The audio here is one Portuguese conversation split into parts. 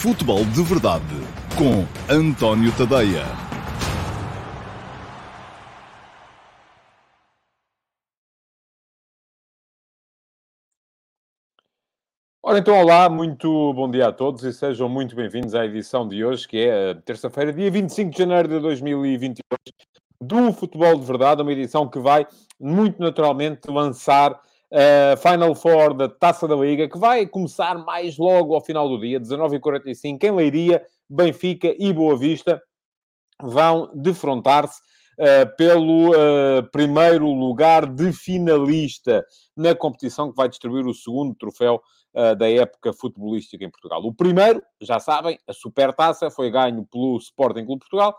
Futebol de Verdade com António Tadeia. Ora então, olá, muito bom dia a todos e sejam muito bem-vindos à edição de hoje, que é terça-feira, dia 25 de janeiro de 2022, do Futebol de Verdade, uma edição que vai muito naturalmente lançar a Final Four da Taça da Liga, que vai começar mais logo ao final do dia, 19h45, em Leiria, Benfica e Boa Vista vão defrontar-se uh, pelo uh, primeiro lugar de finalista na competição que vai distribuir o segundo troféu uh, da época futebolística em Portugal. O primeiro, já sabem, a Supertaça, foi ganho pelo Sporting Clube Portugal,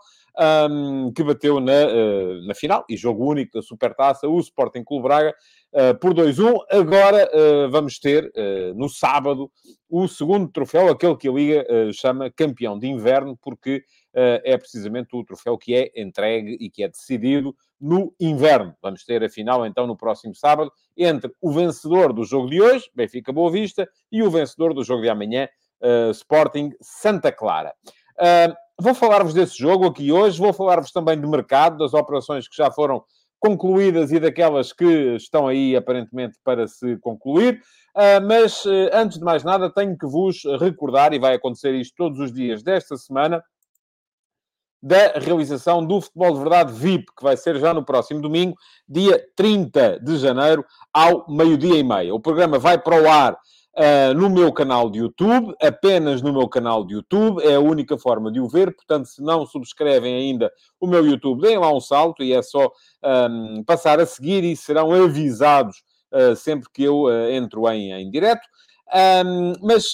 um, que bateu na, uh, na final, e jogo único da Supertaça, o Sporting Clube Braga, uh, por 2-1. Agora vamos ter, no sábado, o segundo troféu, aquele que a Liga chama campeão de inverno, porque é precisamente o troféu que é entregue e que é decidido no inverno. Vamos ter a final, então, no próximo sábado, entre o vencedor do jogo de hoje, Benfica Boa Vista, e o vencedor do jogo de amanhã, uh, Sporting Santa Clara. Uh, vou falar-vos desse jogo aqui hoje, vou falar-vos também de mercado, das operações que já foram concluídas e daquelas que estão aí aparentemente para se concluir. Uh, mas antes de mais nada, tenho que vos recordar, e vai acontecer isto todos os dias desta semana, da realização do Futebol de Verdade VIP, que vai ser já no próximo domingo, dia 30 de janeiro, ao meio-dia e meia. O programa vai para o ar uh, no meu canal de YouTube, apenas no meu canal de YouTube, é a única forma de o ver, portanto, se não subscrevem ainda o meu YouTube, deem lá um salto e é só um, passar a seguir e serão avisados uh, sempre que eu uh, entro em, em direto. Um, mas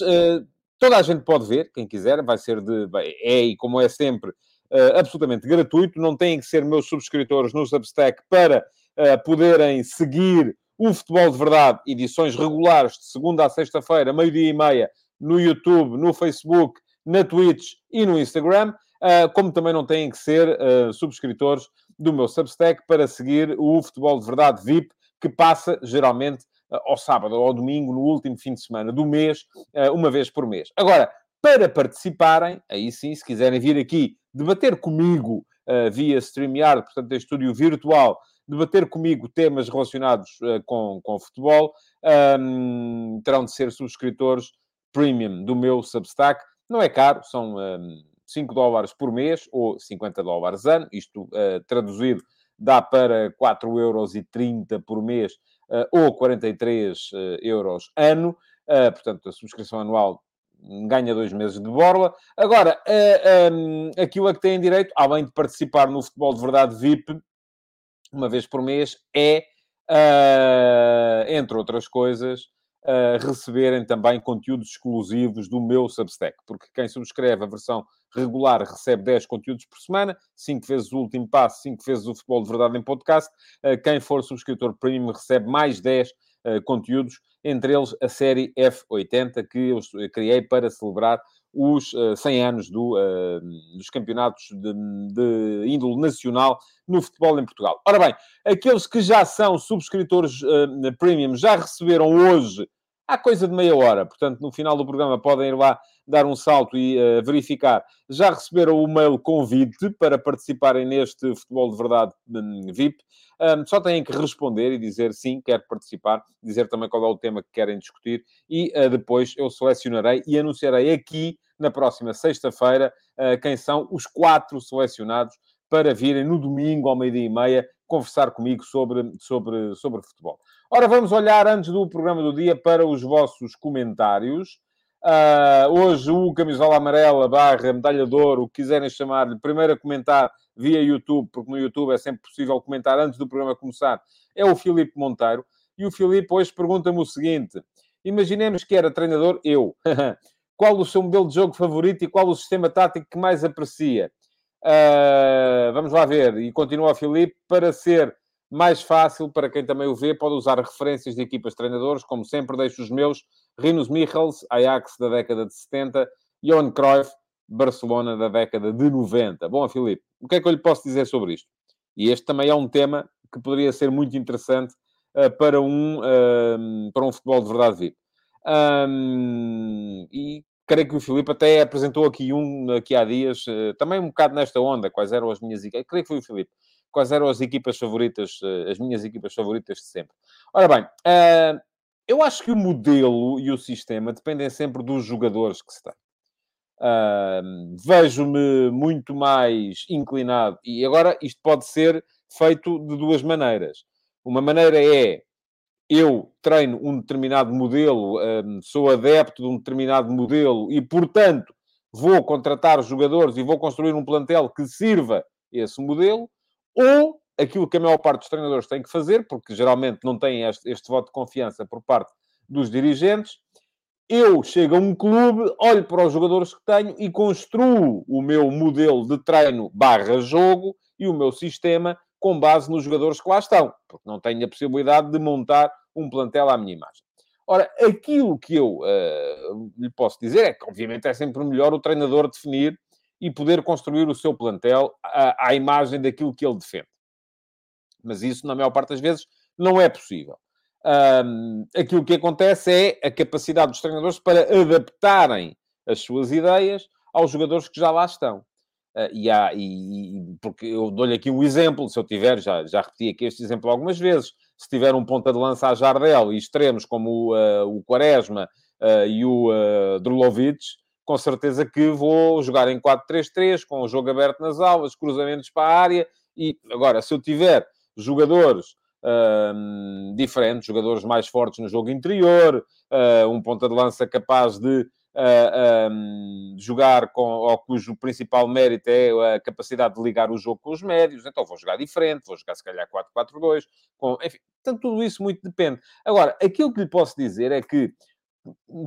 toda a gente pode ver, quem quiser, vai ser de. É, e como é sempre uh, absolutamente gratuito. Não têm que ser meus subscritores no Substack para uh, poderem seguir o Futebol de Verdade, edições regulares de segunda a sexta-feira, meio-dia e meia, no YouTube, no Facebook, na Twitch e no Instagram. Uh, como também não têm que ser subscritores do meu Substack para seguir o Futebol de Verdade VIP, que passa geralmente ao sábado ou ao domingo, no último fim de semana do mês, uma vez por mês. Agora, para participarem, aí sim, se quiserem vir aqui debater comigo uh, via StreamYard, portanto, em estúdio virtual, debater comigo temas relacionados uh, com, com futebol, um, terão de ser subscritores premium do meu Substack. Não é caro, são um, 5 dólares por mês ou 50 dólares ano. Isto uh, traduzido dá para 4,30 euros por mês ou 43 euros ano. portanto, a subscrição anual ganha dois meses de borla. Agora, uh, um, aquilo a que têm direito, além de participar no futebol de verdade VIP, uma vez por mês, é, uh, entre outras coisas, uh, receberem também conteúdos exclusivos do meu Substack, porque quem subscreve a versão regular recebe 10 conteúdos por semana, 5 vezes o último passo, 5 vezes o futebol de verdade em podcast. quem for subscritor premium recebe mais 10 uh, conteúdos, entre eles a série F80, que eu criei para celebrar os uh, eh, 100 anos do, uh, dos campeonatos de, de, índole nacional no futebol em Portugal. Ora bem, aqueles que já são subscritores uh, premium já receberam hoje, há coisa de meia hora, portanto, no final do programa podem ir lá dar um salto e uh, verificar. Já receberam o mail convite para participarem neste Futebol de Verdade VIP. Um, só têm que responder e dizer sim, quero participar, dizer também qual é o tema que querem discutir e uh, depois eu selecionarei e anunciarei aqui na próxima sexta-feira uh, quem são os quatro selecionados para virem no domingo ao meio-dia e meia conversar comigo sobre, sobre, sobre futebol. Ora, vamos olhar antes do programa do dia para os vossos comentários. Uh, hoje o camisola amarela barra medalha de ouro, o que quiserem chamar-lhe, primeiro a comentar via YouTube, porque no YouTube é sempre possível comentar antes do programa começar, é o Filipe Monteiro. E o Filipe hoje pergunta-me o seguinte: imaginemos que era treinador eu. qual o seu modelo de jogo favorito e qual o sistema tático que mais aprecia? Uh, vamos lá ver. E continua o Filipe, para ser mais fácil, para quem também o vê, pode usar referências de equipas treinadores, como sempre deixo os meus, Rinos Michels, Ajax da década de 70, Johan Cruyff, Barcelona da década de 90. Bom, Filipe, o que é que eu lhe posso dizer sobre isto? E este também é um tema que poderia ser muito interessante uh, para, um, uh, para um futebol de verdade VIP. Um, e creio que o Filipe até apresentou aqui um, aqui há dias, uh, também um bocado nesta onda, quais eram as minhas equipas, creio que foi o Filipe, quais eram as equipas favoritas, uh, as minhas equipas favoritas de sempre. Ora bem, uh, eu acho que o modelo e o sistema dependem sempre dos jogadores que se têm. Uh, Vejo-me muito mais inclinado, e agora isto pode ser feito de duas maneiras. Uma maneira é eu treino um determinado modelo, um, sou adepto de um determinado modelo e, portanto, vou contratar jogadores e vou construir um plantel que sirva esse modelo, ou aquilo que a maior parte dos treinadores têm que fazer, porque geralmente não têm este, este voto de confiança por parte dos dirigentes, eu chego a um clube, olho para os jogadores que tenho e construo o meu modelo de treino barra jogo e o meu sistema com base nos jogadores que lá estão, porque não tenho a possibilidade de montar um plantel à minha imagem. Ora, aquilo que eu uh, lhe posso dizer é que, obviamente, é sempre melhor o treinador definir e poder construir o seu plantel à, à imagem daquilo que ele defende. Mas isso, na maior parte das vezes, não é possível. Um, aquilo que acontece é a capacidade dos treinadores para adaptarem as suas ideias aos jogadores que já lá estão. Uh, e há, e, porque eu dou-lhe aqui um exemplo, se eu tiver, já, já repeti aqui este exemplo algumas vezes, se tiver um ponta de lança a Jardel e extremos como uh, o Quaresma uh, e o uh, Drulovic, com certeza que vou jogar em 4-3-3, com o jogo aberto nas aulas, cruzamentos para a área, e agora, se eu tiver jogadores uh, diferentes, jogadores mais fortes no jogo interior, uh, um ponta de lança capaz de uh, um, jogar com, ou cujo principal mérito é a capacidade de ligar o jogo com os médios, então vou jogar diferente, vou jogar se calhar 4-4-2, com, enfim, portanto, tudo isso muito depende. Agora, aquilo que lhe posso dizer é que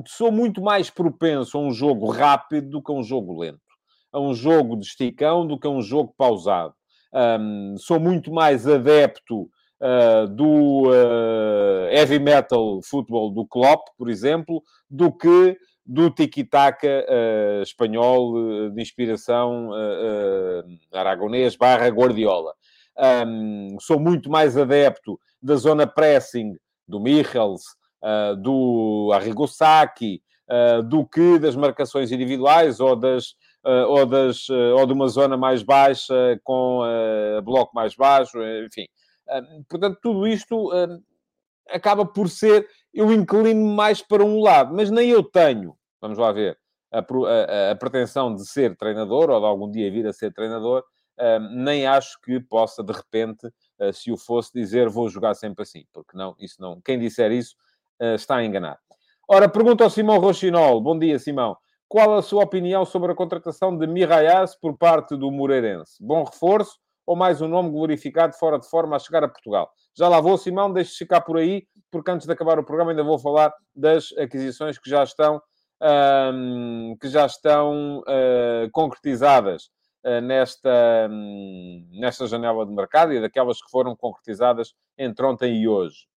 sou muito mais propenso a um jogo rápido do que a um jogo lento, a um jogo de esticão do que a um jogo pausado. Um, sou muito mais adepto uh, do uh, heavy metal futebol do Klopp, por exemplo, do que do tiki-taka uh, espanhol de inspiração aragonês barra Guardiola. Um, sou muito mais adepto da zona pressing do Michels, do Arrigo do que das marcações individuais ou das ou, das, ou de uma zona mais baixa com bloco mais baixo, enfim portanto, tudo isto acaba por ser. Eu inclino mais para um lado, mas nem eu tenho, vamos lá ver, a, a, a pretensão de ser treinador ou de algum dia vir a ser treinador, nem acho que possa, de repente, ah, se o fosse, dizer vou jogar sempre assim, porque não, isso não. Quem disser isso ah, está a enganar. Ora, pergunta ao Simão Rochinol. Bom dia, Simão. Qual a sua opinião sobre a contratação de Miraias por parte do Moreirense? Bom reforço ou mais um nome glorificado fora de forma a chegar a Portugal. Já lá vou, Simão, deixe ficar por aí, porque antes de acabar o programa ainda vou falar das aquisições que já estão, um, que já estão uh, concretizadas uh, nesta, um, nesta janela de mercado e daquelas que foram concretizadas entre ontem e hoje.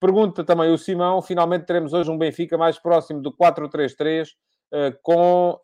Pergunta também o Simão, finalmente teremos hoje um Benfica mais próximo do 4-3-3, uh, com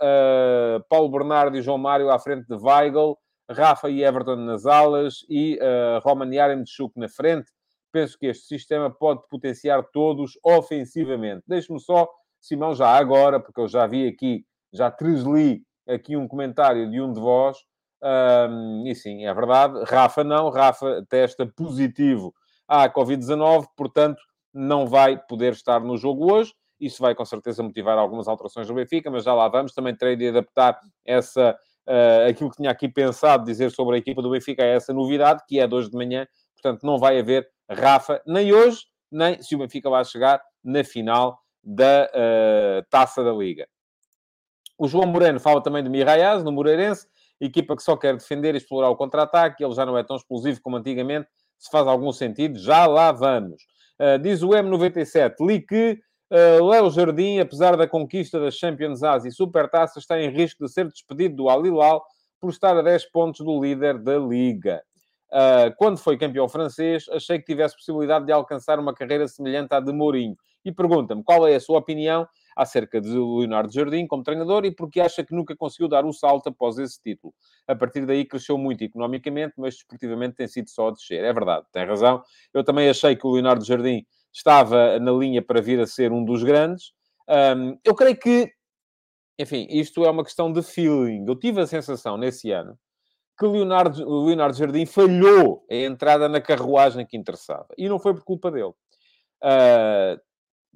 Paulo Bernardo e João Mário à frente de Weigl, Rafa e Everton nas alas e uh, Roman Yaremchuk na frente. Penso que este sistema pode potenciar todos ofensivamente. Deixe-me só, Simão, já agora, porque eu já vi aqui, já tresli aqui um comentário de um de vós. Um, e sim, é verdade. Rafa não. Rafa testa positivo à Covid-19, portanto, não vai poder estar no jogo hoje. Isso vai com certeza motivar algumas alterações do Benfica, mas já lá vamos. Também terei de adaptar essa Uh, aquilo que tinha aqui pensado dizer sobre a equipa do Benfica é essa novidade, que é de hoje de manhã, portanto não vai haver Rafa, nem hoje, nem se o Benfica vai chegar na final da uh, Taça da Liga. O João Moreno fala também de Miraias, no Moreirense, equipa que só quer defender e explorar o contra-ataque, ele já não é tão explosivo como antigamente, se faz algum sentido, já lá vamos. Uh, diz o M97, li que Uh, Léo Jardim, apesar da conquista das Champions Asia e Supertaça, está em risco de ser despedido do Al Hilal por estar a 10 pontos do líder da Liga. Uh, quando foi campeão francês, achei que tivesse possibilidade de alcançar uma carreira semelhante à de Mourinho. E pergunta-me qual é a sua opinião acerca de Leonardo Jardim como treinador e porque acha que nunca conseguiu dar o salto após esse título. A partir daí cresceu muito economicamente, mas desportivamente tem sido só a descer. É verdade, tem razão. Eu também achei que o Leonardo Jardim estava na linha para vir a ser um dos grandes. Um, eu creio que enfim, isto é uma questão de feeling. Eu tive a sensação nesse ano que Leonardo, Leonardo Jardim falhou a entrada na carruagem que interessava. E não foi por culpa dele. Uh,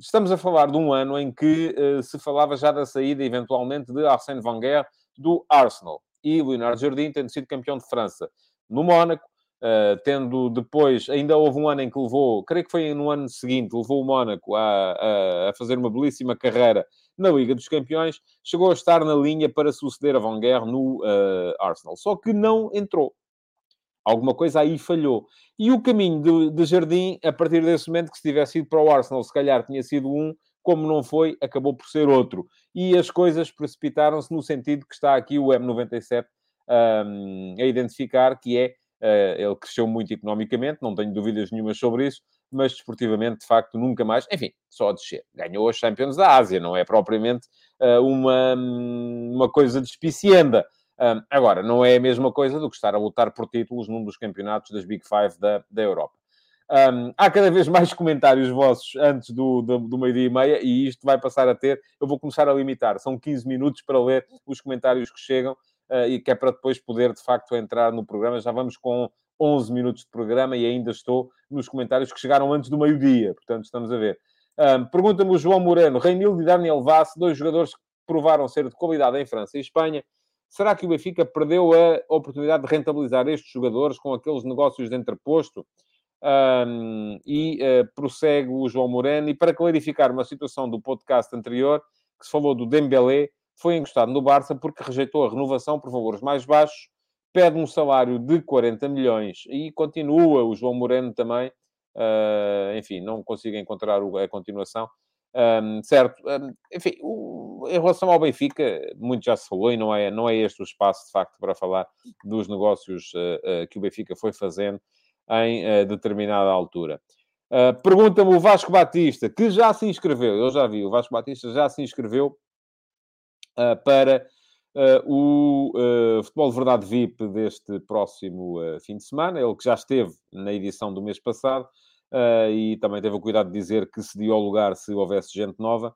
estamos a falar de um ano em que uh, se falava já da saída, eventualmente, de Arsène Wenger do Arsenal. E Leonardo Jardim tendo sido campeão de França no Mónaco, uh, tendo depois, ainda houve um ano em que levou, creio que foi no ano seguinte, levou o Mónaco a, a, a fazer uma belíssima carreira na Liga dos Campeões, chegou a estar na linha para suceder a Wenger no uh, Arsenal. Só que não entrou. Alguma coisa aí falhou. E o caminho de, de, Jardim, a partir desse momento, que se tivesse ido para o Arsenal, se calhar tinha sido um, como não foi, acabou por ser outro. E as coisas precipitaram-se no sentido que está aqui o M97 um, a identificar, que é, uh, ele cresceu muito economicamente, não tenho dúvidas nenhumas sobre isso, mas desportivamente, de facto, nunca mais. Enfim, só a descer. Ganhou as Champions da Ásia, não é propriamente uh, uma, uma coisa despicienda. Um, agora, não é a mesma coisa do que estar a lutar por títulos num dos campeonatos das Big Five da, da Europa. Um, há cada vez mais comentários vossos antes do, do, do meio-dia e meia e isto vai passar a ter. Eu vou começar a limitar. São 15 minutos para ler os comentários que chegam uh, e que é para depois poder, de facto, entrar no programa. Já vamos com 11 minutos de programa e ainda estou nos comentários que chegaram antes do meio-dia. Portanto, estamos a ver. Um, Pergunta-me o João Moreno, Reinildo e Daniel Vaz, dois jogadores que provaram ser de qualidade em França e Espanha. Será que o Benfica perdeu a oportunidade de rentabilizar estes jogadores com aqueles negócios de entreposto? Um, e uh, prossegue o João Moreno. E para clarificar uma situação do podcast anterior, que se falou do Dembélé, foi encostado no Barça porque rejeitou a renovação por valores mais baixos pede um salário de 40 milhões e continua o João Moreno também. Uh, enfim, não consigo encontrar a continuação. Um, certo, um, enfim, o, em relação ao Benfica, muito já se falou e não é, não é este o espaço, de facto, para falar dos negócios uh, uh, que o Benfica foi fazendo em determinada altura. Pergunta-me o Vasco Batista, que já se inscreveu, eu já vi, o Vasco Batista já se inscreveu para Uh, o uh, Futebol de Verdade VIP deste próximo uh, fim de semana, ele que já esteve na edição do mês passado e também teve o cuidado de dizer que cediu ao lugar se houvesse gente nova.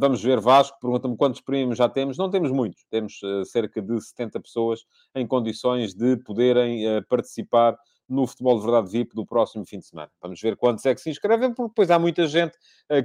Vamos ver, Vasco, pergunta-me quantos primos já temos. Não temos muitos, temos cerca de 70 pessoas em condições de poderem participar no Futebol de Verdade VIP do próximo fim de semana. Vamos ver quantos é que se inscrevem, porque depois há muita gente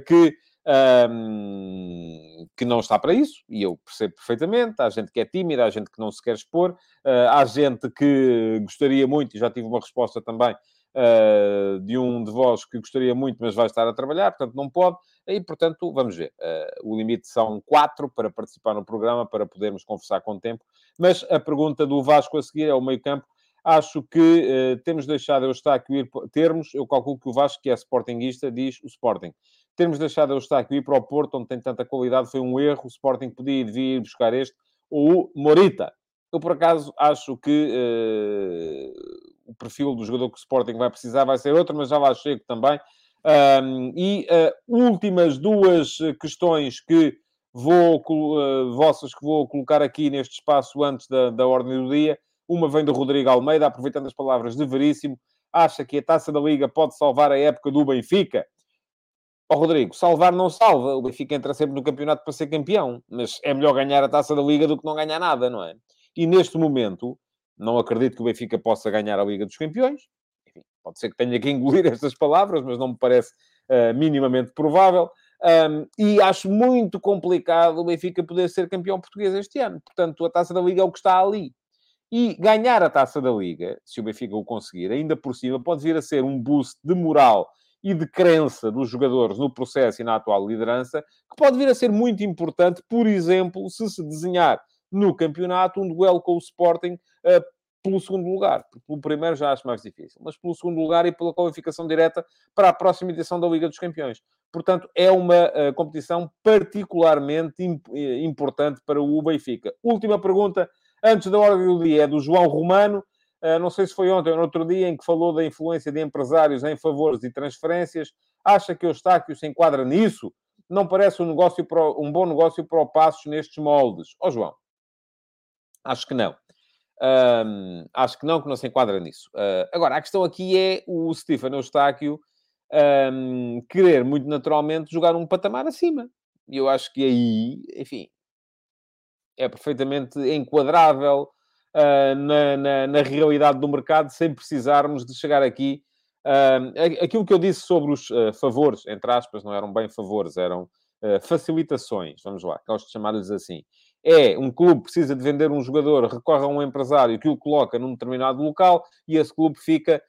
que um, que não está para isso, e eu percebo perfeitamente. Há gente que é tímida, há gente que não se quer expor, uh, há gente que gostaria muito, e já tive uma resposta também uh, de um de vós que gostaria muito, mas vai estar a trabalhar, portanto não pode. E, portanto, vamos ver. Uh, o limite são quatro para participar no programa, para podermos conversar com o tempo. Mas a pergunta do Vasco a seguir é o meio-campo. Acho que uh, temos deixado eu estar aqui termos, eu calculo que o Vasco, que é sportinguista, diz o Sporting termos deixado o Eustáquio ir para o Porto, onde tem tanta qualidade, foi um erro. O Sporting podia e devia ir buscar este, ou o Morita. Eu, por acaso, acho que o perfil do jogador que o Sporting vai precisar vai ser outro, mas já lá chego também. Um, e uh, últimas duas questões que vou, uh, vossas que vou colocar aqui neste espaço antes da, da ordem do dia. Uma vem do Rodrigo Almeida, aproveitando as palavras de Veríssimo. Acha que a Taça da Liga pode salvar a época do Benfica? Ó oh, Rodrigo, salvar não salva. O Benfica entra sempre no campeonato para ser campeão. Mas é melhor ganhar a taça da Liga do que não ganhar nada, não é? E neste momento, não acredito que o Benfica possa ganhar a Liga dos Campeões. Enfim, pode ser que tenha que engolir estas palavras, mas não me parece uh, minimamente provável. Um, e acho muito complicado o Benfica poder ser campeão português este ano. Portanto, a taça da Liga é o que está ali. E ganhar a taça da Liga, se o Benfica o conseguir, ainda por cima, pode vir a ser um boost de moral e de crença dos jogadores no processo e na atual liderança, que pode vir a ser muito importante, por exemplo, se se desenhar no campeonato um duelo com o Sporting uh, pelo segundo lugar. Pelo primeiro já acho mais difícil, mas pelo segundo lugar e pela qualificação direta para a próxima edição da Liga dos Campeões. Portanto, é uma uh, competição particularmente imp eh, importante para o Benfica. Última pergunta, antes da ordem do dia, é do João Romano. Ah, não sei se foi ontem ou no outro dia, em que falou da influência de empresários em favores e transferências. Acha que o Eustáquio se enquadra nisso? Não parece um, negócio um bom negócio para o Passos nestes moldes? Ó oh, João, acho que não. Um, acho que não, que não se enquadra nisso. Uh, agora, a questão aqui é o Stefano Eustáquio um, querer, muito naturalmente, jogar um patamar acima. E eu acho que aí, enfim, é perfeitamente enquadrável uh, na, na, na, realidade do mercado, sem precisarmos de chegar aqui. Uh, aquilo que eu disse sobre os uh, favores, entre aspas, não eram bem favores, eram facilitações, vamos lá, gosto de chamar-lhes assim. É um clube precisa de vender um jogador, recorre a um empresário que o coloca num determinado local e esse clube fica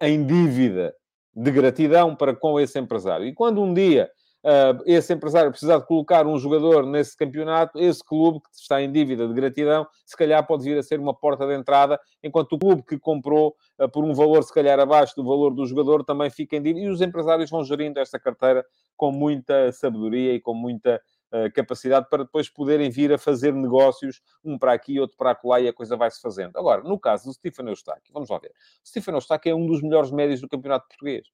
em dívida de gratidão para com esse empresário. E quando um dia uh, esse empresário precisar de colocar um jogador nesse campeonato, esse clube que está em dívida de gratidão, se calhar pode vir a ser uma porta de entrada, enquanto o clube que comprou uh, por um valor se calhar abaixo do valor do jogador também fica em dívida. E os empresários vão gerindo esta carteira com muita sabedoria e com muita capacidade para depois poderem vir a fazer negócios, um para aqui, outro para acolá, e a coisa vai-se fazendo. Agora, no caso do Stefano Eustáquio, vamos lá ver. O Stefano Eustáquio é um dos melhores médios do campeonato português.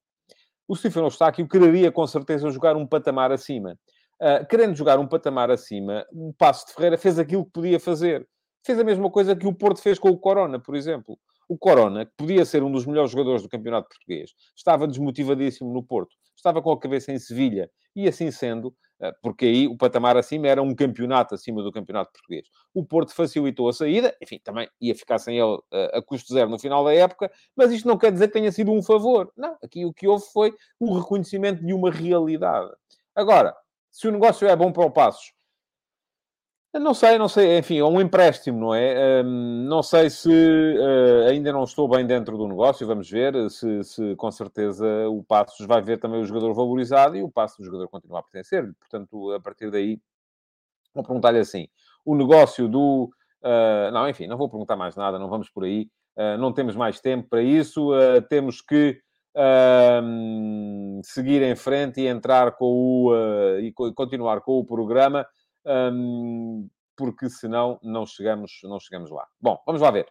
O Stefano Eustáquio quereria, com certeza, jogar um patamar acima. Uh, querendo jogar um patamar acima, o Passo de Ferreira fez aquilo que podia fazer. Fez a mesma coisa que o Porto fez com o Corona, por exemplo. O Corona, que podia ser um dos melhores jogadores do campeonato português, estava desmotivadíssimo no Porto. Estava com a cabeça em Sevilha. E assim sendo, ah, porque aí o patamar acima era um campeonato acima do campeonato português. O Porto facilitou a saída, enfim, também ia ficar sem ele ah, a custo zero no final da época, mas isto não quer dizer que tenha sido um favor. Não, aqui o que houve foi o reconhecimento de uma realidade. Agora, se o negócio é bom para o Passos, não sei, não sei, enfim, é um empréstimo, não é? Um, não sei se uh, ainda não estou bem dentro do negócio, vamos ver se, se com certeza o Passos vai ver também o jogador valorizado e o Passos do jogador continua a pertencer. Portanto, a partir daí, vou perguntar-lhe assim: o negócio do. Uh, não, enfim, não vou perguntar mais nada, não vamos por aí, uh, não temos mais tempo para isso, temos que. seguir em frente e entrar com o e continuar com o programa um, porque senão não chegamos, não chegamos lá. Bom, vamos lá ver.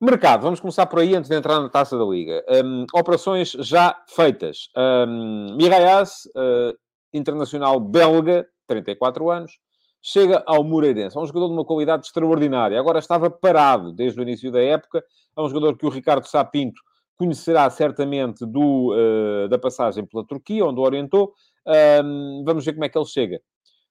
Mercado, vamos começar por aí antes de entrar na taça da Liga. Um, operações já feitas. Um, Mirayas, uh, internacional belga, 34 anos, chega ao Moreirense. É um jogador de uma qualidade extraordinária. Agora estava parado desde o início da época. É um jogador que o Ricardo Sapinto conhecerá certamente do, uh, da passagem pela Turquia, onde o orientou. Um, vamos ver como é que ele chega.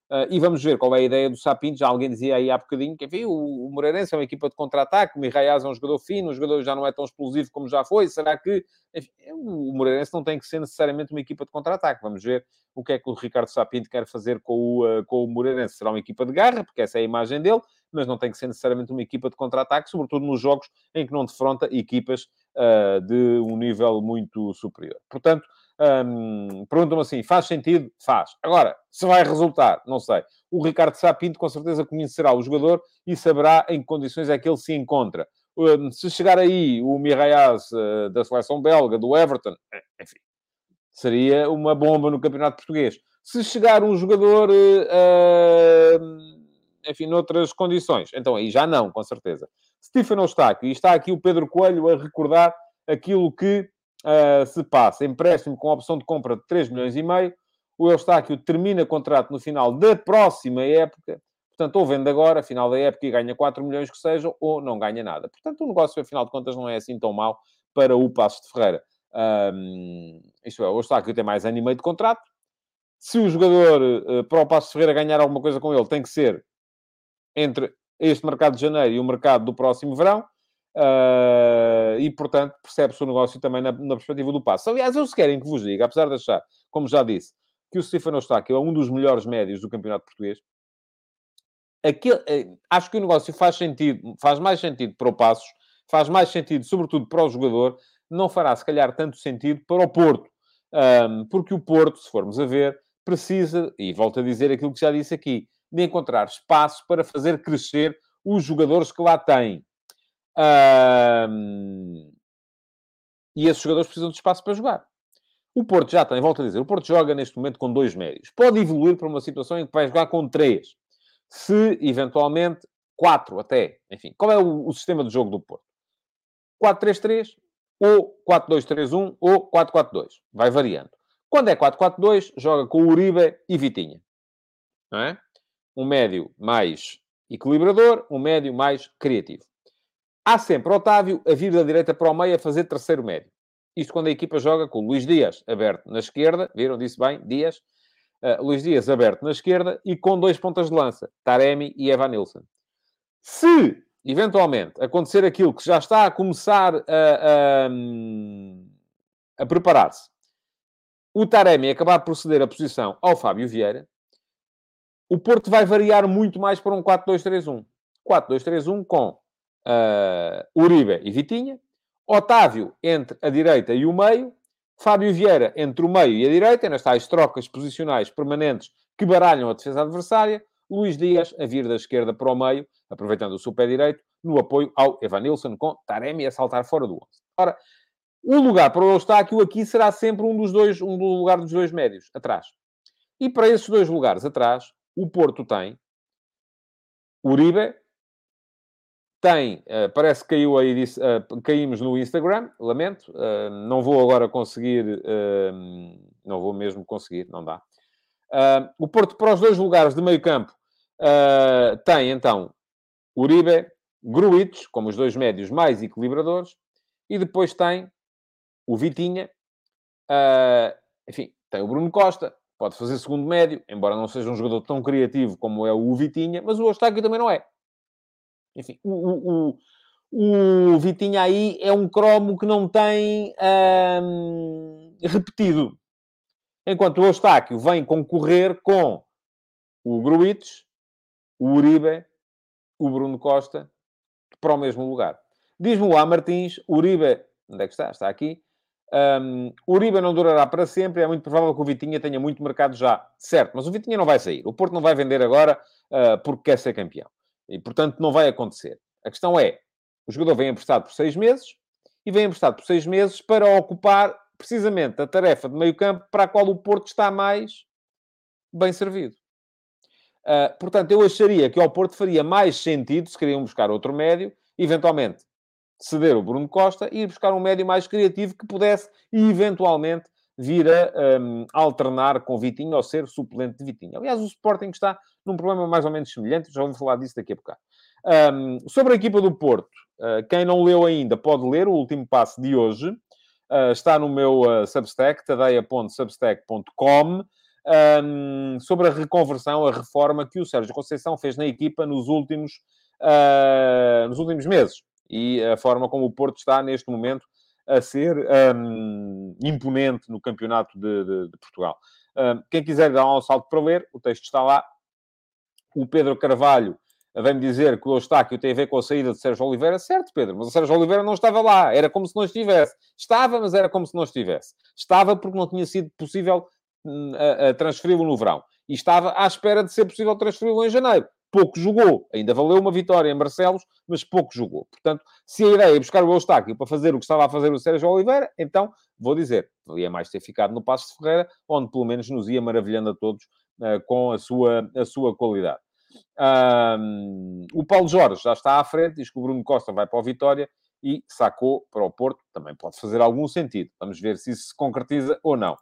Uh, e vamos ver qual é a ideia do Sapinto. Já alguém dizia aí há bocadinho que enfim, o, o Moreirense é uma equipa de contra-ataque, o Mirraias é um jogador fino, o jogador já não é tão explosivo como já foi. Será que enfim, o Moreirense não tem que ser necessariamente uma equipa de contra-ataque? Vamos ver o que é que o Ricardo Sapinto quer fazer com o, uh, com o Moreirense. Será uma equipa de garra, porque essa é a imagem dele, mas não tem que ser necessariamente uma equipa de contra-ataque, sobretudo nos jogos em que não defronta equipas uh, de um nível muito superior. Portanto, um, Perguntam-me assim: faz sentido? Faz. Agora, se vai resultar, não sei. O Ricardo Sapinto com certeza conhecerá o jogador e saberá em que condições é que ele se encontra. Um, se chegar aí o Mirayas uh, da seleção belga, do Everton, eh, enfim, seria uma bomba no campeonato português. Se chegar um jogador, uh, enfim, noutras condições, então aí já não, com certeza. Stephen Eustáquio, e está aqui o Pedro Coelho a recordar aquilo que uh, se passa empréstimo com opção de compra de 3 milhões e meio, o Eustáquio termina contrato no final da próxima época, portanto, ou vende agora, final da época, e ganha 4 milhões que sejam, ou não ganha nada. Portanto, o negócio, afinal de contas, não é assim tão mau para o Passo de Ferreira. Um, isto é, o Eustáquio tem mais ano e meio de contrato. Se o jogador, uh, para o Passo de Ferreira ganhar alguma coisa com ele, tem que ser entre este mercado de janeiro e o mercado do próximo verão. Uh, e, portanto, percebe-se o negócio também na, na, perspectiva do passo. Aliás, eles querem que vos diga, apesar de achar, como já disse, que o Stefano Eustáquio é um dos melhores médios do campeonato português, aquele, eh, acho que o negócio faz sentido, faz mais sentido para o Passos, faz mais sentido, sobretudo para o jogador, não fará, se calhar, tanto sentido para o Porto. Um, porque o Porto, se formos a ver, precisa, e volto a dizer aquilo que já disse aqui, de encontrar espaço para fazer crescer os jogadores que lá têm. E esses jogadores precisam de espaço para jogar. O Porto já tem, volto a dizer, o Porto joga neste momento com dois médios. Pode evoluir para uma situação em que vai jogar com três. Se, eventualmente, quatro até. Enfim, qual é o, o sistema de jogo do Porto? 4-3-3, ou 4-2-3-1, ou 4-4-2. Vai variando. Quando é 4-4-2, joga com Uribe e Vitinha. Não é? Um médio mais equilibrador, um médio mais criativo. Há sempre Otávio a vir da direita para o meio a fazer terceiro médio. Isto quando a equipa joga com o Luís Dias aberto na esquerda, viram, disse bem, Dias, uh, Luís Dias aberto na esquerda e com dois pontas de lança, Taremi e Evan Nilsson. Se, eventualmente, acontecer aquilo que já está a começar a, a, a preparar-se, o Taremi acabar por ceder a posição ao Fábio Vieira, o Porto vai variar muito mais para um 4-2-3-1. 4-2-3-1 com uh, Uribe e Vitinha, Otávio entre a direita e o meio, Fábio Vieira entre o meio e a direita, nas tais trocas posicionais permanentes que baralham a defesa adversária, Luís Dias a vir da esquerda para o meio, aproveitando o seu pé direito, no apoio ao Evanilson, com Taremi a saltar fora do 11. Ora, o lugar para o Eustáquio aqui será sempre um dos dois, um do lugar dos dois médios, atrás. E para esses dois lugares atrás, o Porto tem Uribe, tem, uh, parece que caiu aí, uh, caímos no Instagram, lamento, uh, não vou agora conseguir, não vou mesmo conseguir, não dá. o Porto, para os dois lugares de meio campo, tem então Uribe, Gruitos, como os dois médios mais equilibradores, e depois tem o Vitinha, enfim, tem o Bruno Costa, pode fazer segundo médio, embora não seja um jogador tão criativo como é o Vitinha, mas o Eustáquio também não é. Enfim, o, o, o, Vitinha aí é um cromo que não tem hum, repetido. Enquanto o Eustáquio vem concorrer com o Gruites, o Uribe, o Bruno Costa, para o mesmo lugar. Diz-me o A. Martins, Uribe, onde é que está? Está aqui. Um, Uribe não durará para sempre, é muito provável que o Vitinha tenha muito mercado já. Certo, mas o Vitinha não vai sair. O Porto não vai vender agora uh, porque quer ser campeão. E, portanto, não vai acontecer. A questão é, o jogador vem emprestado por seis meses e vem emprestado por seis meses para ocupar precisamente a tarefa de meio campo para a qual o Porto está mais bem servido. Uh, portanto, eu acharia que ao Porto faria mais sentido, se queriam buscar outro médio, eventualmente ceder o Bruno Costa e ir buscar um médio mais criativo que pudesse, eventualmente, vir a um, alternar com Vitinho ou ser suplente de Vitinho. Aliás, o Sporting está num problema mais ou menos semelhante, já vamos falar disso daqui a bocado. Um, sobre a equipa do Porto, uh, quem não leu ainda pode ler o último passo de hoje. Uh, está no meu uh, Substack, tadeia.substack.com, um, sobre a reconversão, a reforma que o Sérgio Conceição fez na equipa nos últimos, nos últimos meses e a forma como o Porto está neste momento a ser um, imponente no campeonato de, de, de Portugal. Um, quem quiser dar um salto para ler, o texto está lá. O Pedro Carvalho vem-me dizer que o Eustáquio tem a ver com a saída de Sérgio Oliveira. Certo, Pedro, mas o Sérgio Oliveira não estava lá. Era como se não estivesse. Estava, mas era como se não estivesse. Estava porque não tinha sido possível hum, transferi-lo no verão. E estava à espera de ser possível transferi-lo em janeiro pouco jogou. Ainda valeu uma vitória em Barcelos, mas pouco jogou. Portanto, se a ideia é buscar o Eustáquio para fazer o que estava a fazer o Sérgio Oliveira, então, vou dizer, valia mais ter ficado no Passo de Ferreira, onde pelo menos nos ia maravilhando a todos uh, com a sua, a sua qualidade. Um, o Paulo Jorge já está à frente, diz que o Bruno Costa vai para o Vitória e sacou para o Porto. Também pode fazer algum sentido. Vamos ver se isso se concretiza ou não.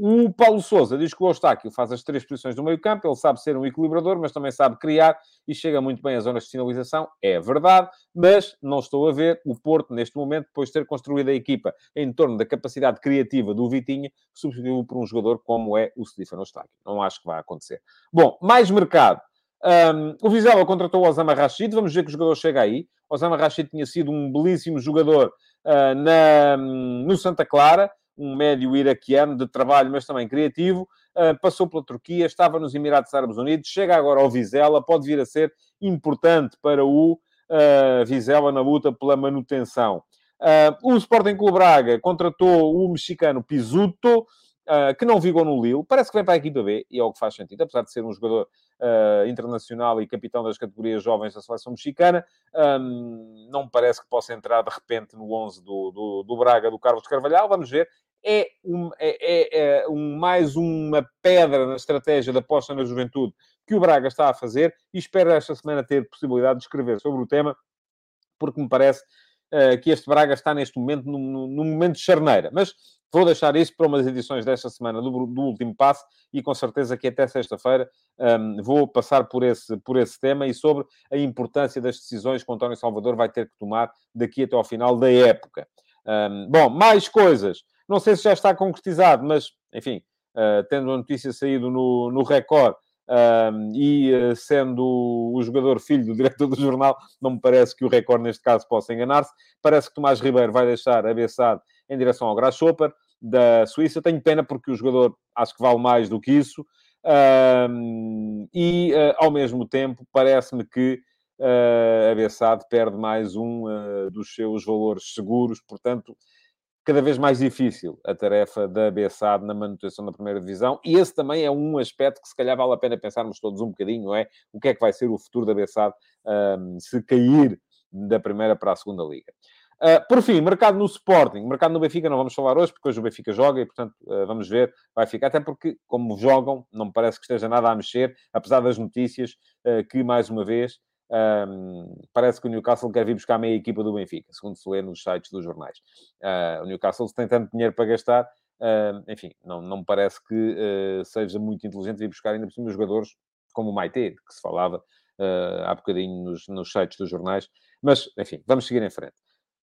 O Paulo Souza diz que o Eustáquio faz as três posições do meio campo, ele sabe ser um equilibrador, mas também sabe criar e chega muito bem às zonas de finalização. É verdade, mas não estou a ver o Porto, neste momento, depois de ter construído a equipa em torno da capacidade criativa do Vitinha, substituí-lo por um jogador como é o Stefano Eustáquio. Não acho que vai acontecer. Bom, mais mercado. Um, o Vizela contratou o Osama Rashid, vamos ver que o jogador chega aí. O Osama Rashid tinha sido um belíssimo jogador uh, na, no Santa Clara, um médio iraquiano de trabalho, mas também criativo, uh, passou pela Turquia, estava nos Emirados Árabes Unidos, chega agora ao Vizela, pode vir a ser importante para o uh, Vizela na luta pela manutenção. Uh, o Sporting Clube Braga contratou o mexicano Pisuto, uh, que não vigou no Lille, parece que vem para a equipa B, e é o que faz sentido, apesar de ser um jogador uh, internacional e capitão das categorias jovens da seleção mexicana, um, não me parece que possa entrar de repente no 11 do, do, do Braga, do Carlos Carvalhal, vamos ver, é, um, é, é, é um, mais uma pedra na estratégia da aposta na juventude que o Braga está a fazer e espero esta semana ter possibilidade de escrever sobre o tema, porque me parece uh, que este Braga está neste momento num, num momento de charneira. Mas vou deixar isso para umas edições desta semana do, do último passo e com certeza que até sexta-feira um, vou passar por esse, por esse tema e sobre a importância das decisões que o António Salvador vai ter que tomar daqui até ao final da época. Um, bom, mais coisas. Não sei se já está concretizado, mas, enfim, uh, tendo a notícia saído no, no Record, um, e uh, sendo o jogador filho do diretor do jornal, não me parece que o Record, neste caso, possa enganar-se. Parece que Tomás Ribeiro vai deixar a Bessade em direção ao Grasshopper, da Suíça. Tenho pena porque o jogador acho que vale mais do que isso. Um, e, uh, ao mesmo tempo, parece-me que uh, Bessade perde mais um dos seus valores seguros. Portanto, cada vez mais difícil a tarefa da BSAD na manutenção da primeira divisão, e esse também é um aspecto que se calhar vale a pena pensarmos todos um bocadinho, é? O que é que vai ser o futuro da BSAD um, se cair da primeira para a segunda liga. Uh, por fim, mercado no Sporting, mercado no Benfica não vamos falar hoje, porque hoje o Benfica joga e, portanto, uh, vamos ver, vai ficar, até porque, como jogam, não me parece que esteja nada a mexer, apesar das notícias uh, que, mais uma vez, um, parece que o Newcastle quer vir buscar meia equipa do Benfica, segundo se lê nos sites dos jornais. Uh, o Newcastle tem tanto dinheiro para gastar, uh, enfim, não, não me parece que uh, seja muito inteligente vir buscar ainda por cima jogadores como o Maite, que se falava há bocadinho nos, nos sites dos jornais. Mas, enfim, vamos seguir em frente.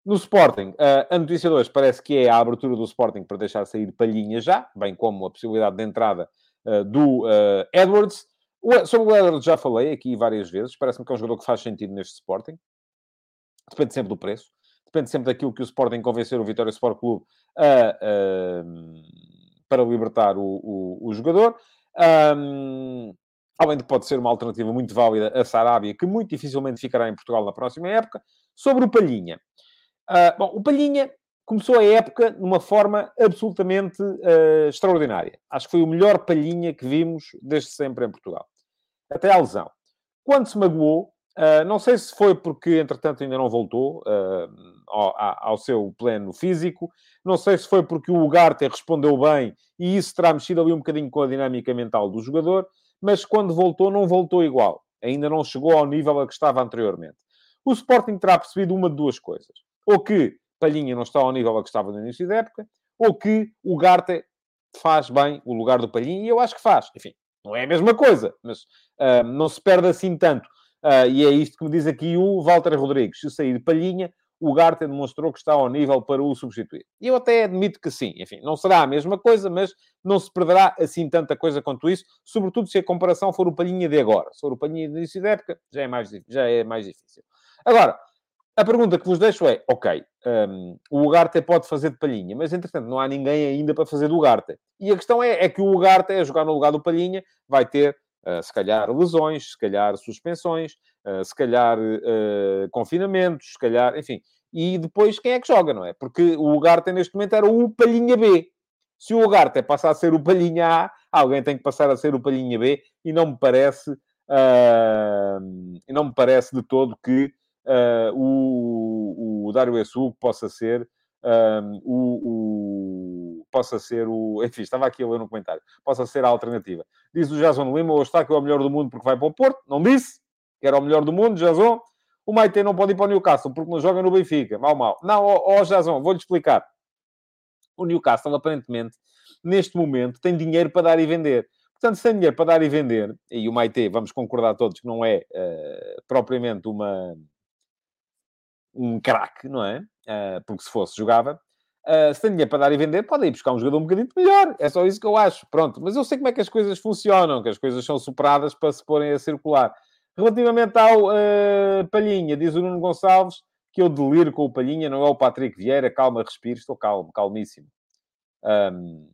No Sporting, a notícia de hoje parece que é a abertura do Sporting para deixar sair Palhinha já, bem como a possibilidade de entrada do Edwards. Sobre o Edwards já falei aqui várias vezes. Parece-me que é um jogador que faz sentido neste Sporting. Depende sempre do preço. Depende sempre daquilo que o Sporting convencer o Vitória Sport Clube a, a, para libertar o, o, o jogador. Um, além de que pode ser uma alternativa muito válida a Sarabia, que muito dificilmente ficará em Portugal na próxima época. Sobre o Palhinha. Uh, bom, o Palhinha começou a época de uma forma absolutamente uh, extraordinária. Acho que foi o melhor Palhinha que vimos desde sempre em Portugal até à lesão. Quando se magoou, uh, não sei se foi porque, entretanto, ainda não voltou uh, ao, ao, seu pleno físico, não sei se foi porque o Ugarte respondeu bem e isso terá mexido ali um bocadinho com a dinâmica mental do jogador, mas quando voltou, não voltou igual. Ainda não chegou ao nível a que estava anteriormente. O Sporting terá percebido uma de duas coisas. Ou que Palhinha não está ao nível a que estava no início da época, ou que o Garte faz bem o lugar do Palhinha, e eu acho que faz. Enfim, não é a mesma coisa, mas uh, não se perde assim tanto. Uh, e é isto que me diz aqui o Walter Rodrigues. Se sair de palhinha, o Garten demonstrou que está ao nível para o substituir. E eu até admito que sim. Enfim, não será a mesma coisa, mas não se perderá assim tanta coisa quanto isso, sobretudo se a comparação for o palhinha de agora. Se for o palhinha do início da época, já é mais, já é mais difícil. Agora, a pergunta que vos deixo é, ok, um, o Ugarte pode fazer de Palhinha, mas entretanto não há ninguém ainda para fazer do Ugarte. E a questão é, é que o Ugarte, a jogar no lugar do Palhinha, vai ter, uh, se calhar, lesões, se calhar suspensões, uh, se calhar uh, confinamentos, se calhar, enfim. E depois quem é que joga, não é? Porque o Ugarte neste momento era o Palhinha B. Se o Ugarte passar a ser o Palhinha A, alguém tem que passar a ser o Palhinha B e não me parece, não me parece de todo que uh, o, o Dário Essu possa ser um, o, o, possa ser o. Enfim, estava aqui a ler no comentário. Possa ser a alternativa. Diz o Jason Lima, o que é o melhor do mundo porque vai para o Porto. Não disse que era o melhor do mundo, Jason. O Maite não pode ir para o Newcastle porque não joga no Benfica. Mal, mal. Não, ó, ó Jason, vou-lhe explicar. O Newcastle, aparentemente, neste momento, tem dinheiro para dar e vender. Portanto, se tem dinheiro para dar e vender, e o Maite, vamos concordar todos que não é uh, propriamente uma um craque, não é? Uh, porque se fosse, jogava. Uh, se tem dinheiro para dar e vender, pode ir buscar um jogador um bocadinho melhor. É só isso que eu acho. Pronto. Mas eu sei como é que as coisas funcionam, que as coisas são superadas para se porem a circular. Relativamente ao uh, Palhinha, diz o Nuno Gonçalves que eu deliro com o Palhinha, não é o Patrick Vieira. Calma, respire, estou calmo, calmíssimo. Um,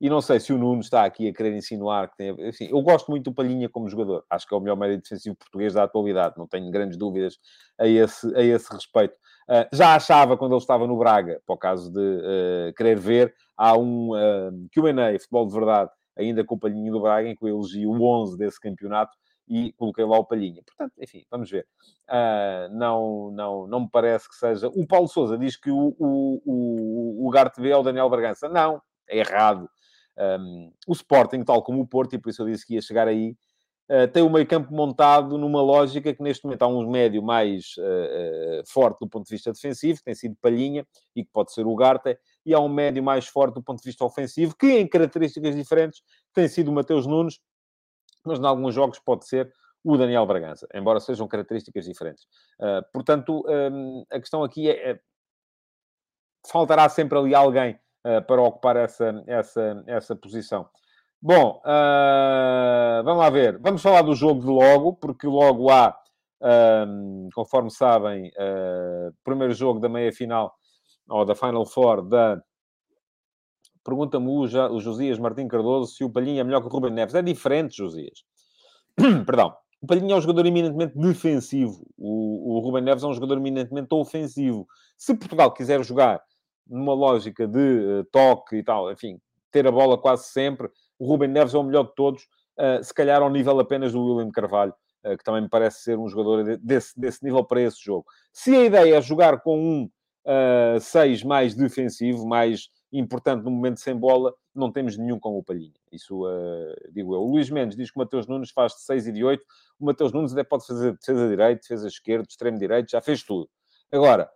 e não sei se o Nuno está aqui a querer insinuar que tem. Enfim, eu gosto muito do Palhinha como jogador. Acho que é o melhor médio defensivo português da atualidade. Não tenho grandes dúvidas a esse, a esse respeito. Uh, já achava quando ele estava no Braga, para o caso de uh, querer ver, há um uh, QA, futebol de verdade, ainda com o Palhinha do Braga, em que eu elogio o 11 desse campeonato e coloquei lá o Palhinha. Portanto, enfim, vamos ver. Uh, não, não, não me parece que seja. O Paulo Souza diz que o, o, o, o Garte é o Daniel Bragança. Não, é errado. Um, o Sporting, tal como o Porto, e por isso eu disse que ia chegar aí, uh, tem o meio campo montado numa lógica que neste momento há um médio mais uh, uh, forte do ponto de vista defensivo, que tem sido Palhinha, e que pode ser o Garta, e há um médio mais forte do ponto de vista ofensivo, que em características diferentes tem sido o Mateus Nunes, mas em alguns jogos pode ser o Daniel Bragança, embora sejam características diferentes. portanto, um, a questão aqui é, é faltará sempre ali alguém uh, para ocupar essa, essa, essa posição. Bom, uh, vamos lá ver. Vamos falar do jogo de logo, porque logo há, um, conforme sabem, uh, primeiro jogo da meia-final, ou da Final Four, da... Pergunta-me o, o Josias Martim Cardoso se o Palhinha é melhor que o Ruben Neves. É diferente, Josias. Perdão. O Palhinha é um jogador eminentemente defensivo. O, o Ruben Neves é um jogador eminentemente ofensivo. Se Portugal quiser jogar numa lógica de uh, toque e tal, enfim, ter a bola quase sempre, o Ruben Neves é o melhor de todos, uh, se calhar ao nível apenas do William Carvalho, uh, que também me parece ser um jogador desse, desse nível para esse jogo. Se a ideia é jogar com um 6 mais defensivo, mais importante no momento sem bola, não temos nenhum com o Palhinha. Isso uh, digo eu. O Luís Mendes diz que o Mateus Nunes faz de 6 e de 8. O Mateus Nunes até pode fazer defesa direita, defesa esquerda, extremo direito, já fez tudo. Agora,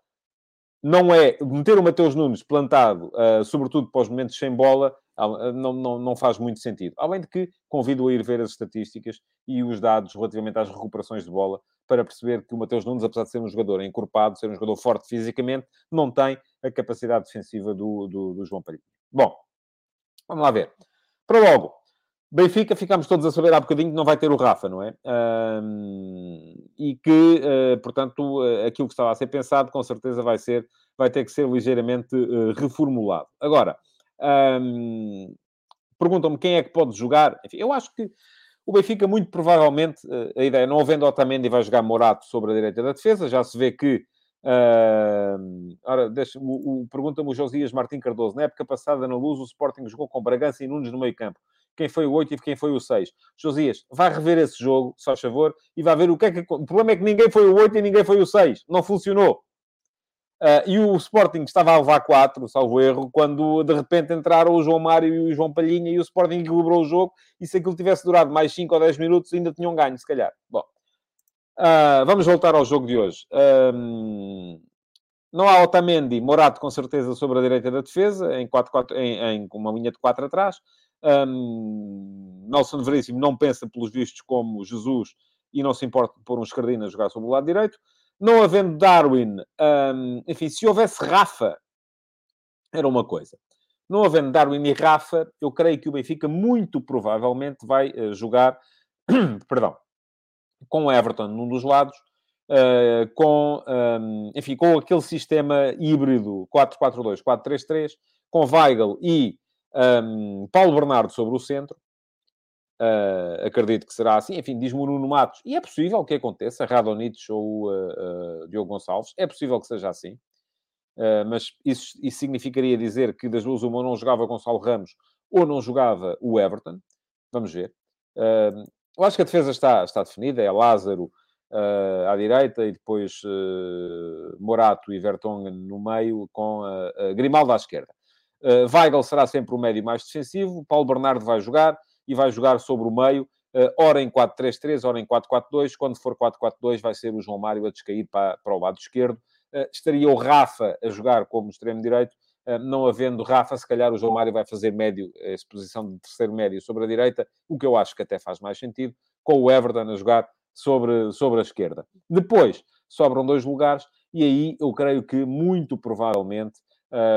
não é meter o Mateus Nunes plantado, uh, sobretudo para os momentos sem bola, uh, não, não, não faz muito sentido. Além de que convido a ir ver as estatísticas e os dados relativamente às recuperações de bola para perceber que o Mateus Nunes, apesar de ser um jogador encorpado, ser um jogador forte fisicamente, não tem a capacidade defensiva do, do, do João Palhinha. Bom, vamos lá ver. Para logo, Benfica, ficamos todos a saber há bocadinho que não vai ter o Rafa, não é? E que, uh, portanto, uh, aquilo que estava a ser pensado, com certeza vai ser, vai ter que ser ligeiramente uh, reformulado. Agora, um, perguntam-me quem é que pode jogar. Enfim, eu acho que o Benfica, muito provavelmente, a ideia, não havendo Otamendi, vai jogar Morato sobre a direita da defesa. Já se vê que Uh, ora, o, o, pergunta-me o Josias Martim Cardoso. Na época passada, na Luz, o Sporting jogou com Bragança e Nunes no meio campo. Quem foi o 8 e quem foi o 6? Josias, vai rever esse jogo, só favor, e vai ver o que é que... O problema é que ninguém foi o 8 e ninguém foi o 6. Não funcionou. Uh, e o Sporting estava a levar 4, salvo erro, quando de repente entraram o João Mário e o João Palhinha e o Sporting equilibrou o jogo. E se aquilo tivesse durado mais 5 ou 10 minutos, ainda tinham ganho, se calhar. Bom, Uh, vamos voltar ao jogo de hoje. Um, não há Otamendi, Morato com certeza sobre a direita da defesa, em, 4, 4, em, em uma linha de 4 atrás. Um, Nelson Veríssimo não pensa, pelos vistos, como Jesus e não se importa de pôr um escardino a jogar sobre o lado direito. Não havendo Darwin, um, enfim, se houvesse Rafa, era uma coisa. Não havendo Darwin e Rafa, eu creio que o Benfica muito provavelmente vai uh, jogar, perdão, com Everton num dos lados, uh, com, um, enfim, com aquele sistema híbrido 4-4-2, 4-3-3, com Weigl e um, Paulo Bernardo sobre o centro. Uh, acredito que será assim. Enfim, diz-me o Nuno Matos. E é possível que aconteça, Radonich ou uh, Diogo Gonçalves. É possível que seja assim. mas isso, isso significaria dizer que das duas uma não jogava Gonçalo Ramos ou não jogava o Everton. Vamos ver. Uh, eu acho que a defesa está, está definida, é Lázaro uh, à direita e depois uh, Morato e Vertonghen no meio, com uh, Grimaldo à esquerda. Uh, Weigl será sempre o médio mais defensivo, Paulo Bernardo vai jogar e vai jogar sobre o meio, uh, ora em 4-3-3, ora em 4-4-2. Quando for 4-4-2, vai ser o João Mário a descair para, para o lado esquerdo. Uh, estaria o Rafa a jogar como extremo direito eh, não havendo Rafa, se calhar o João Mário vai fazer médio, essa posição de terceiro médio sobre a direita, o que eu acho que até faz mais sentido, com o Everton a jogar sobre, sobre a esquerda. Depois, sobram dois lugares, e aí eu creio que, muito provavelmente, uh,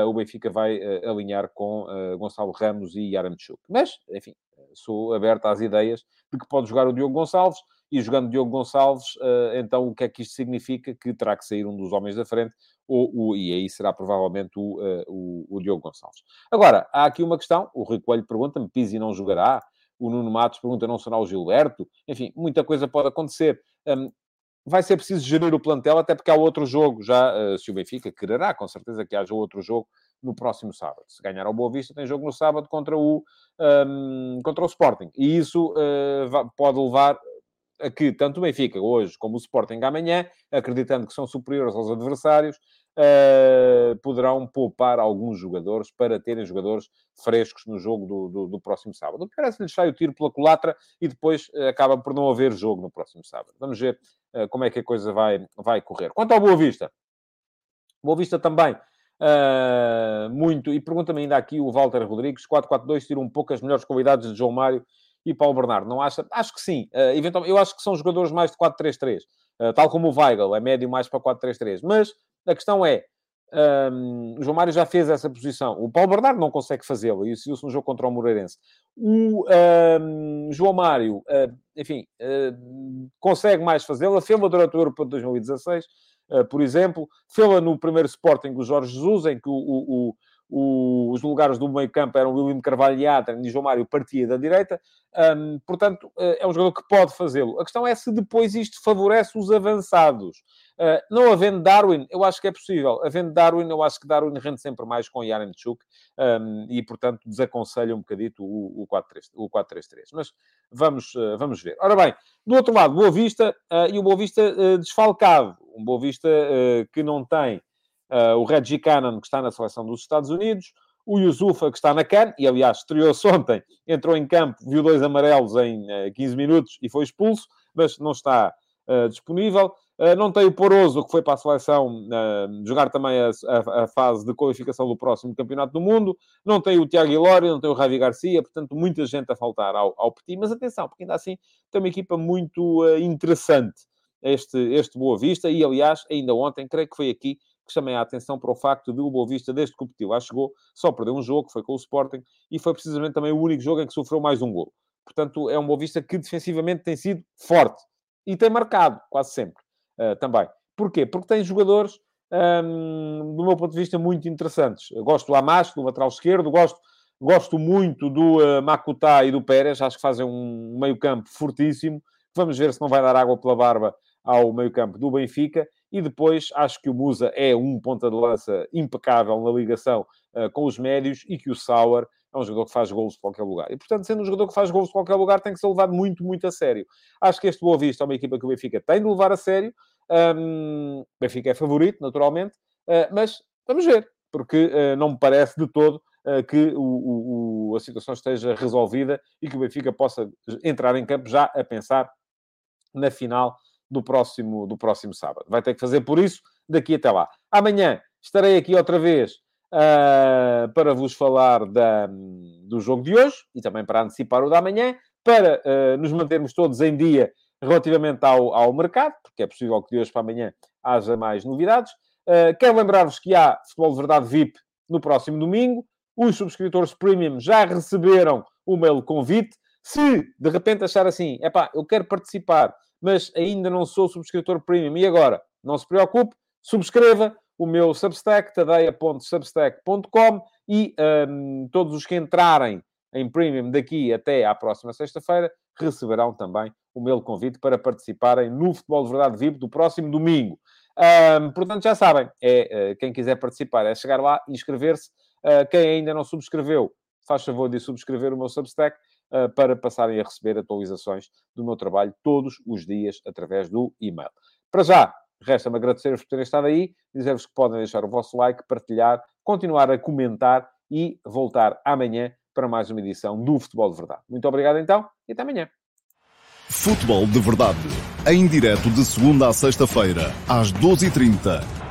o Benfica vai uh, alinhar com uh, Gonçalo Ramos e Yaramchuk. Mas, enfim, sou aberto às ideias de que pode jogar o Diogo Gonçalves, e jogando Diogo Gonçalves, então o que é que isto significa? Que terá que sair um dos homens da frente, ou, o, e aí será provavelmente o, o, o, Diogo Gonçalves. Agora, há aqui uma questão, o Rui Coelho pergunta-me, Pizzi não jogará? O Nuno Matos pergunta, não será o Gilberto? Enfim, muita coisa pode acontecer. Vai ser preciso gerir o plantel, até porque há outro jogo já, uh, se o Benfica quererá, com certeza que haja outro jogo no próximo sábado. Se ganhar ao Boa Vista, tem jogo no sábado contra o, um, contra o Sporting. E isso uh, pode levar a que tanto o Benfica hoje como o Sporting amanhã, acreditando que são superiores aos adversários, uh, poderão poupar alguns jogadores para terem jogadores frescos no jogo do, do, do próximo sábado. O pior é lhes sai o tiro pela culatra e depois acaba por não haver jogo no próximo sábado. Vamos ver como é que a coisa vai, vai correr. Quanto ao Boa Vista, Boa Vista também. Uh, muito, e pergunta-me ainda aqui o Walter Rodrigues, 4-4-2 tira um pouco as melhores qualidades de João Mário e Paulo Bernardo, não acha? Acho que sim, uh, eventualmente, eu acho que são jogadores mais de 4-3-3, uh, tal como o Weigl, é médio mais para 4-3-3, mas a questão é, Um, o João Mário já fez essa posição. O Paulo Bernardo não consegue fazê-lo. E isso no jogo contra o Moreirense. O um, João Mário, uh, enfim, uh, consegue mais fazê-la. Fez-la durante o Europa de 2016, uh, por exemplo. Fez-la no primeiro Sporting do Jorge Jesus, em que o, o, os lugares do meio campo eram William Carvalho e Adrian e João Mário partia da direita. Um, portanto, é um jogador que pode fazê-lo. A questão é se depois isto favorece os avançados. Uh, não havendo Darwin, eu acho que é possível. Havendo Darwin, eu acho que Darwin rende sempre mais com Yarenchuk um, e, portanto, desaconselho um bocadito o, o 4-3-3. Mas vamos, uh, vamos ver. Ora bem, do outro lado, Boa Vista uh, e o Boa Vista desfalcado. Um Boa Vista que não tem o Reggie Cannon, que está na seleção dos Estados Unidos, o Yusufa, que está na CAN, e aliás estreou-se ontem, entrou em campo, viu dois amarelos em 15 minutos e foi expulso, mas não está disponível. Uh, não tem o Poroso, que foi para a seleção uh, jogar também a, a, a, fase de qualificação do próximo Campeonato do Mundo. Não tem o Tiago Ilório, não tem o Javi Garcia, portanto, muita gente a faltar ao, ao Petit. Mas atenção, porque ainda assim tem uma equipa muito uh, interessante, este, este Boa Vista. E, aliás, ainda ontem, creio que foi aqui que chamei a atenção para o facto de o Boa Vista, desde que competiu, lá chegou, só perdeu um jogo, foi com o Sporting, e foi precisamente também o único jogo em que sofreu mais um gol. Portanto, é um Boa Vista que defensivamente tem sido forte. E tem marcado, quase sempre uh, também. Porquê? Porque tem jogadores, um, do meu ponto de vista, muito interessantes. Eu gosto do Amash, do lateral esquerdo, gosto, gosto muito do uh, Makuta e do Pérez, acho que fazem um meio-campo fortíssimo. Vamos ver se não vai dar água pela barba ao meio-campo do Benfica. E depois acho que o Musa é um ponta de lança impecável na ligação uh, com os médios e que o Sauer é um jogador que faz gols de qualquer lugar. E, portanto, sendo um jogador que faz gols de qualquer lugar, tem que ser levado muito, muito a sério. Acho que este Boa Vista é uma equipa que o Benfica tem de levar a sério. Um, o Benfica é favorito, naturalmente, uh, mas vamos ver, porque uh, não me parece de todo que o, o, a situação esteja resolvida e que o Benfica possa entrar em campo já a pensar na final do próximo, do próximo sábado. Vai ter que fazer por isso daqui até lá. Amanhã estarei aqui outra vez uh, para vos falar da, do jogo de hoje e também para antecipar o da manhã, para uh, nos mantermos todos em dia relativamente ao, ao mercado, porque é possível que de hoje para amanhã haja mais novidades. Uh, quero lembrar-vos que há Futebol de Verdade VIP no próximo domingo. Os subscritores premium já receberam o mail convite. Se de repente achar assim, é eu quero participar, mas ainda não sou subscritor premium, e agora? Não se preocupe, subscreva o meu Substack, tadeia.substack.com e um, todos os que entrarem em Premium daqui até à próxima sexta-feira receberão também o meu convite para participarem no Futebol de Verdade VIP do próximo domingo. Um, portanto, já sabem, é, uh, quem quiser participar é chegar lá e inscrever-se. Uh, quem ainda não subscreveu, faz favor de subscrever o meu Substack para passarem a receber atualizações do meu trabalho todos os dias através do e-mail. Para já, Resta-me agradecer-vos por terem estado aí, dizer-vos que podem deixar o vosso like, partilhar, continuar a comentar e voltar amanhã para mais uma edição do Futebol de Verdade. Muito obrigado então e até amanhã. Futebol de Verdade, em direto de segunda a sexta-feira, às 12h30